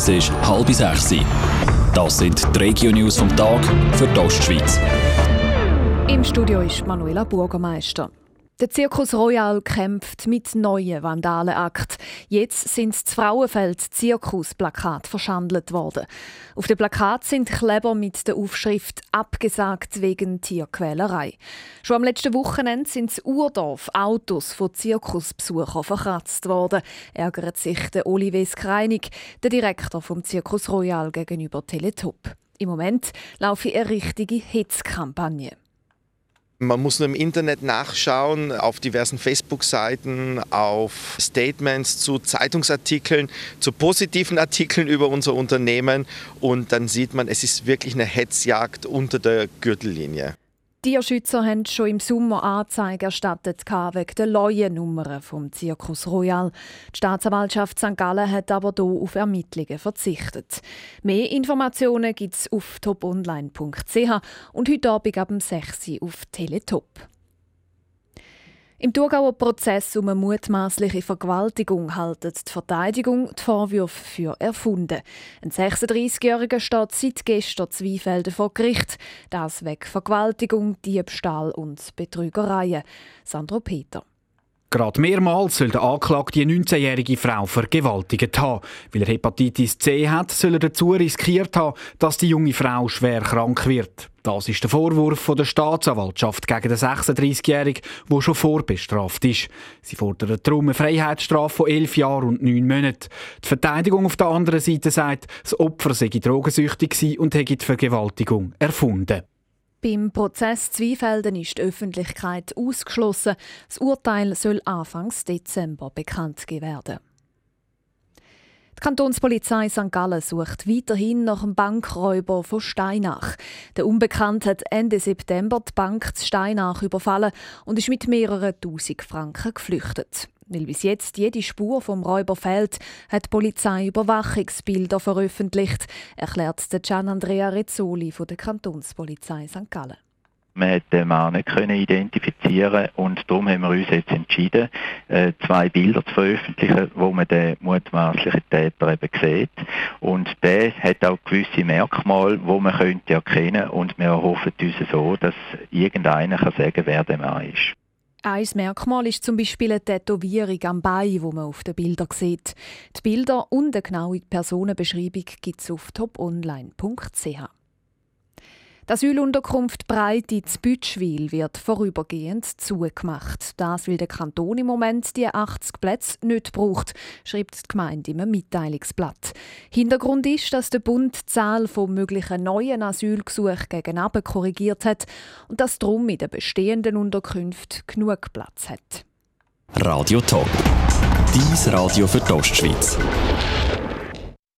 Es ist halb sechs. Das sind die Regio-News vom Tag für die Ostschweiz. Im Studio ist Manuela Bürgermeister. Der Zirkus Royal kämpft mit neuen Vandalenakten. Jetzt sind das Frauenfeld Zirkusplakat verschandelt worden. Auf dem Plakat sind Kleber mit der Aufschrift «Abgesagt wegen Tierquälerei». Schon am letzten Wochenende sind in Urdorf Autos von Zirkusbesuchern verkratzt worden, ärgert sich der Olivier Skreinig, der Direktor vom Zirkus Royal gegenüber Teletop. Im Moment laufe eine richtige Hitzkampagne. Man muss nur im Internet nachschauen, auf diversen Facebook-Seiten, auf Statements zu Zeitungsartikeln, zu positiven Artikeln über unser Unternehmen und dann sieht man, es ist wirklich eine Hetzjagd unter der Gürtellinie. Tierschützer haben schon im Sommer Anzeige erstattet wegen der Leuennummer vom Zirkus Royal. Die Staatsanwaltschaft St. Gallen hat aber hier auf Ermittlungen verzichtet. Mehr Informationen gibt es auf toponline.ch und heute Abend ab 6 Uhr auf Teletop. Im Thurgauer Prozess um eine mutmaßliche Vergewaltigung hält die Verteidigung die Vorwürfe für erfunden. Ein 36-Jähriger steht seit gestern Zweifelden vor Gericht. Das wegen Vergewaltigung, Diebstahl und Betrügereien. Sandro Peter. Gerade mehrmals soll der Anklagte die 19-jährige Frau vergewaltigt haben. Weil er Hepatitis C hat, soll er dazu riskiert haben, dass die junge Frau schwer krank wird. Das ist der Vorwurf der Staatsanwaltschaft gegen den 36-Jährigen, der schon vorbestraft ist. Sie fordert darum eine Freiheitsstrafe von elf Jahren und neun Monaten. Die Verteidigung auf der anderen Seite sagt, das Opfer sei drogensüchtig und hätte die Vergewaltigung erfunden. Beim Prozess Zweifelden ist die Öffentlichkeit ausgeschlossen. Das Urteil soll Anfang Dezember bekannt werden. Die Kantonspolizei St. Gallen sucht weiterhin nach einem Bankräuber von Steinach. Der Unbekannte hat Ende September die Bank Steinach überfallen und ist mit mehreren tausend Franken geflüchtet. Weil bis jetzt jede Spur vom Räuber fehlt, hat die Polizei Überwachungsbilder veröffentlicht, erklärt Gian Andrea Rezzoli von der Kantonspolizei St. Gallen. Man hat den Mann nicht können identifizieren und darum haben wir uns jetzt entschieden, äh, zwei Bilder zu veröffentlichen, wo man den mutmaßlichen Täter eben sieht. Und der hat auch gewisse Merkmale, wo man könnte erkennen und wir erhoffen uns so, dass irgendeiner kann sagen, wer der Mann ist. Ein Merkmal ist zum Beispiel eine Tätowierung am Bein, wo man auf den Bildern sieht. Die Bilder und eine genaue Personenbeschreibung gibt es auf toponline.ch. Die Asylunterkunft Breite in Bütschwil wird vorübergehend zugemacht. Das, weil der Kanton im Moment die 80 Plätze nicht braucht, schreibt die Gemeinde im Mitteilungsblatt. Hintergrund ist, dass der Bund die Zahl von möglichen neuen Asylgesuchen gegen korrigiert hat und dass darum in den bestehenden Unterkünften genug Platz hat. Radio Top. Dies Radio für die Ostschweiz.